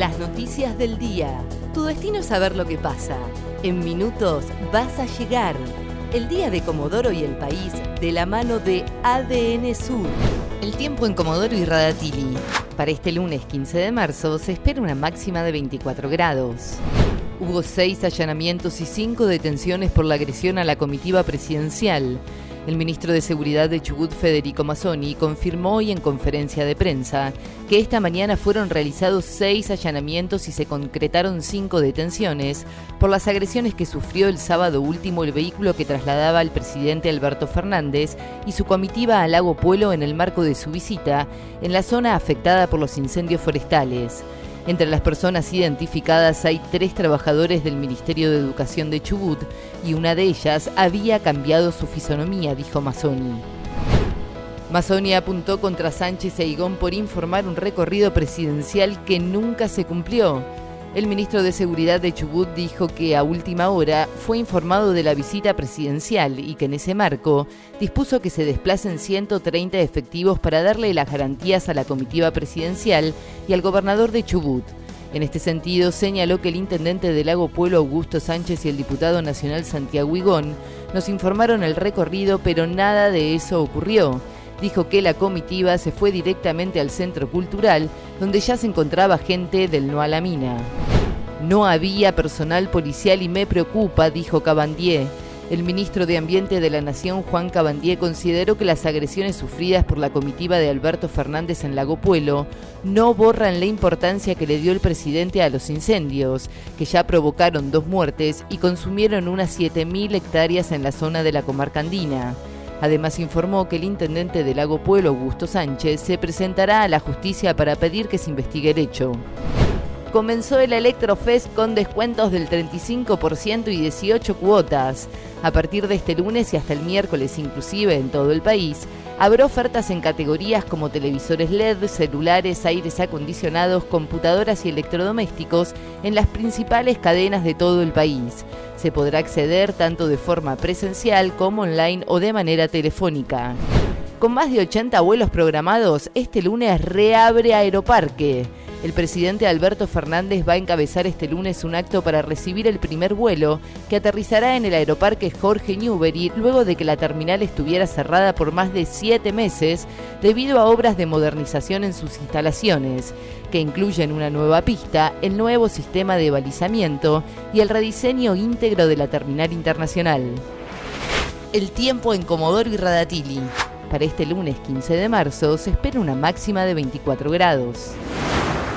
Las noticias del día. Tu destino es saber lo que pasa. En minutos vas a llegar. El día de Comodoro y el país de la mano de ADN Sur. El tiempo en Comodoro y Radatili. Para este lunes 15 de marzo se espera una máxima de 24 grados. Hubo seis allanamientos y cinco detenciones por la agresión a la comitiva presidencial. El ministro de Seguridad de Chubut, Federico Mazzoni, confirmó hoy en conferencia de prensa que esta mañana fueron realizados seis allanamientos y se concretaron cinco detenciones por las agresiones que sufrió el sábado último el vehículo que trasladaba al presidente Alberto Fernández y su comitiva al Lago Pueblo en el marco de su visita en la zona afectada por los incendios forestales. Entre las personas identificadas hay tres trabajadores del Ministerio de Educación de Chubut y una de ellas había cambiado su fisonomía, dijo Mazzoni. Mazzoni apuntó contra Sánchez e Igón por informar un recorrido presidencial que nunca se cumplió. El ministro de Seguridad de Chubut dijo que a última hora fue informado de la visita presidencial y que en ese marco dispuso que se desplacen 130 efectivos para darle las garantías a la comitiva presidencial y al gobernador de Chubut. En este sentido, señaló que el intendente del Lago Pueblo, Augusto Sánchez, y el diputado nacional Santiago Higón nos informaron el recorrido, pero nada de eso ocurrió dijo que la comitiva se fue directamente al centro cultural, donde ya se encontraba gente del No a la Mina. No había personal policial y me preocupa, dijo Cabandier. El ministro de Ambiente de la Nación, Juan Cabandier, consideró que las agresiones sufridas por la comitiva de Alberto Fernández en Lago Puelo no borran la importancia que le dio el presidente a los incendios, que ya provocaron dos muertes y consumieron unas 7.000 hectáreas en la zona de la comarca andina. Además informó que el intendente del Lago Pueblo, Augusto Sánchez, se presentará a la justicia para pedir que se investigue el hecho. Comenzó el Electrofest con descuentos del 35% y 18 cuotas. A partir de este lunes y hasta el miércoles inclusive en todo el país, habrá ofertas en categorías como televisores LED, celulares, aires acondicionados, computadoras y electrodomésticos en las principales cadenas de todo el país. Se podrá acceder tanto de forma presencial como online o de manera telefónica. Con más de 80 vuelos programados, este lunes reabre Aeroparque. El presidente Alberto Fernández va a encabezar este lunes un acto para recibir el primer vuelo que aterrizará en el aeroparque Jorge Newbery luego de que la terminal estuviera cerrada por más de siete meses debido a obras de modernización en sus instalaciones, que incluyen una nueva pista, el nuevo sistema de balizamiento y el rediseño íntegro de la terminal internacional. El tiempo en Comodoro y Radatili. Para este lunes 15 de marzo se espera una máxima de 24 grados.